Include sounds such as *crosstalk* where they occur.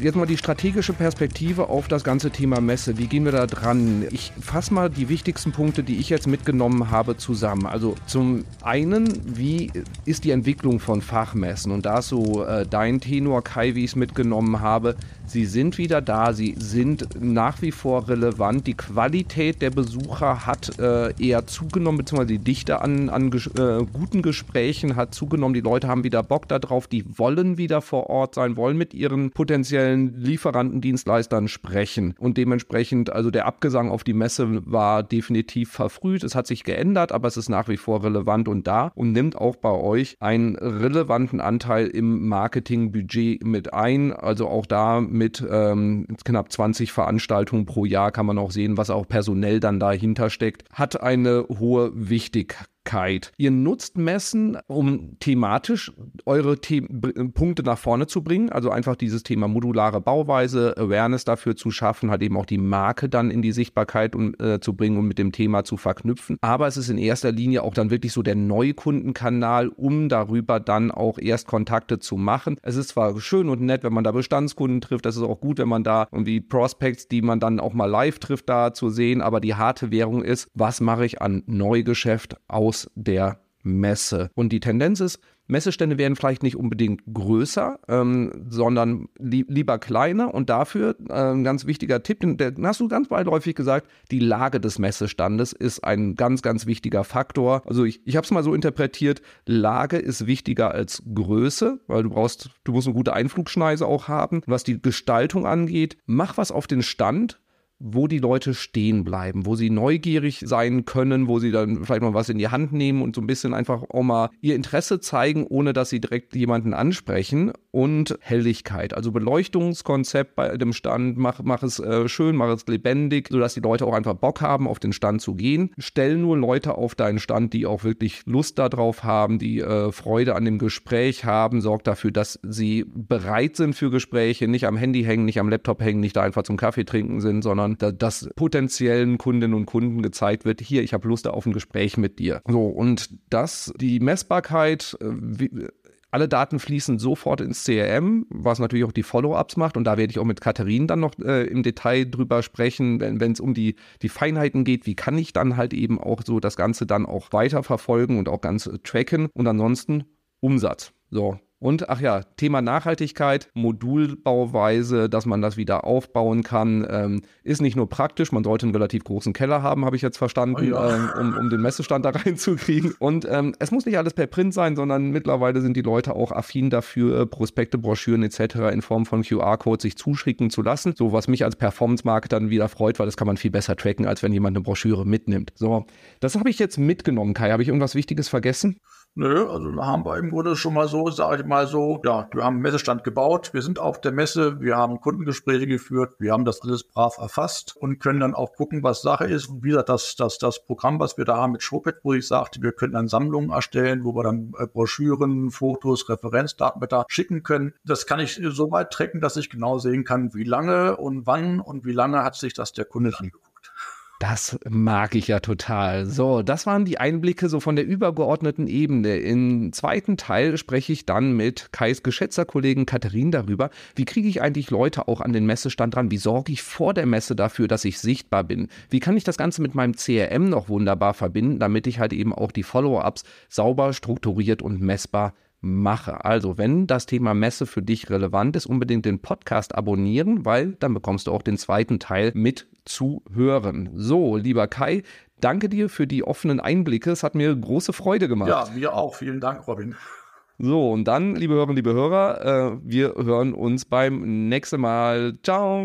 Jetzt mal die strategische Perspektive auf das ganze Thema Messe. Wie gehen wir da dran? Ich fasse mal die wichtigsten Punkte, die ich jetzt mitgenommen habe, zusammen. Also zum einen, wie ist die Entwicklung von Fachmessen? Und da ist so äh, dein Tenor, Kai, wie ich es mitgenommen habe. Sie sind wieder da, sie sind nach wie vor relevant. Die Qualität der Besucher hat äh, eher zugenommen, beziehungsweise die Dichte an, an ges äh, guten Gesprächen hat zugenommen. Die Leute haben wieder Bock darauf, die wollen wieder vor Ort sein, wollen mit ihren potenziellen Lieferanten, Dienstleistern sprechen. Und dementsprechend, also der Abgesang auf die Messe war definitiv verfrüht. Es hat sich geändert, aber es ist nach wie vor relevant und da und nimmt auch bei euch einen relevanten Anteil im Marketingbudget mit ein. Also auch da mit ähm, knapp 20 Veranstaltungen pro Jahr kann man auch sehen, was auch personell dann dahinter steckt, hat eine hohe Wichtigkeit. Ihr nutzt Messen, um thematisch eure The Punkte nach vorne zu bringen, also einfach dieses Thema modulare Bauweise, Awareness dafür zu schaffen, halt eben auch die Marke dann in die Sichtbarkeit um, äh, zu bringen und mit dem Thema zu verknüpfen. Aber es ist in erster Linie auch dann wirklich so der Neukundenkanal, um darüber dann auch erst Kontakte zu machen. Es ist zwar schön und nett, wenn man da Bestandskunden trifft, es ist auch gut, wenn man da irgendwie Prospects, die man dann auch mal live trifft, da zu sehen, aber die harte Währung ist, was mache ich an Neugeschäft aus der Messe. Und die Tendenz ist, Messestände werden vielleicht nicht unbedingt größer, ähm, sondern li lieber kleiner. Und dafür äh, ein ganz wichtiger Tipp, den, den, hast du ganz beiläufig gesagt, die Lage des Messestandes ist ein ganz, ganz wichtiger Faktor. Also ich, ich habe es mal so interpretiert, Lage ist wichtiger als Größe, weil du brauchst, du musst eine gute Einflugschneise auch haben. Was die Gestaltung angeht, mach was auf den Stand, wo die Leute stehen bleiben, wo sie neugierig sein können, wo sie dann vielleicht mal was in die Hand nehmen und so ein bisschen einfach auch mal ihr Interesse zeigen, ohne dass sie direkt jemanden ansprechen und Helligkeit, also Beleuchtungskonzept bei dem Stand, mach, mach es äh, schön, mach es lebendig, sodass die Leute auch einfach Bock haben, auf den Stand zu gehen. Stell nur Leute auf deinen Stand, die auch wirklich Lust darauf haben, die äh, Freude an dem Gespräch haben, sorg dafür, dass sie bereit sind für Gespräche, nicht am Handy hängen, nicht am Laptop hängen, nicht da einfach zum Kaffee trinken sind, sondern sondern dass potenziellen Kundinnen und Kunden gezeigt wird, hier, ich habe Lust auf ein Gespräch mit dir. So, und das, die Messbarkeit, äh, wie, alle Daten fließen sofort ins CRM, was natürlich auch die Follow-ups macht. Und da werde ich auch mit Katharin dann noch äh, im Detail drüber sprechen, wenn es um die, die Feinheiten geht. Wie kann ich dann halt eben auch so das Ganze dann auch weiterverfolgen und auch ganz tracken? Und ansonsten Umsatz. So, und ach ja, Thema Nachhaltigkeit, Modulbauweise, dass man das wieder aufbauen kann, ähm, ist nicht nur praktisch, man sollte einen relativ großen Keller haben, habe ich jetzt verstanden, oh ja. ähm, um, um den Messestand *laughs* da reinzukriegen. Und ähm, es muss nicht alles per Print sein, sondern mittlerweile sind die Leute auch affin dafür, Prospekte, Broschüren etc. in Form von QR-Codes sich zuschicken zu lassen. So was mich als Performance-Markt dann wieder freut, weil das kann man viel besser tracken, als wenn jemand eine Broschüre mitnimmt. So, das habe ich jetzt mitgenommen, Kai. Habe ich irgendwas Wichtiges vergessen? Nö, also da haben wir im Grunde schon mal so, sage ich mal so, ja, wir haben einen Messestand gebaut, wir sind auf der Messe, wir haben Kundengespräche geführt, wir haben das alles brav erfasst und können dann auch gucken, was Sache ist. Und wie gesagt, das, das, das Programm, was wir da haben mit Showpad, wo ich sagte, wir können dann Sammlungen erstellen, wo wir dann äh, Broschüren, Fotos, Referenzdaten da schicken können. Das kann ich so weit tracken, dass ich genau sehen kann, wie lange und wann und wie lange hat sich das der Kunde angeguckt. Das mag ich ja total. So, das waren die Einblicke so von der übergeordneten Ebene. Im zweiten Teil spreche ich dann mit Kais geschätzter Kollegin Katharin darüber, wie kriege ich eigentlich Leute auch an den Messestand dran? Wie sorge ich vor der Messe dafür, dass ich sichtbar bin? Wie kann ich das Ganze mit meinem CRM noch wunderbar verbinden, damit ich halt eben auch die Follow-ups sauber, strukturiert und messbar mache. Also, wenn das Thema Messe für dich relevant ist, unbedingt den Podcast abonnieren, weil dann bekommst du auch den zweiten Teil mit zu hören. So, lieber Kai, danke dir für die offenen Einblicke. Es hat mir große Freude gemacht. Ja, mir auch. Vielen Dank, Robin. So, und dann, liebe Hörerinnen, liebe Hörer, äh, wir hören uns beim nächsten Mal. Ciao.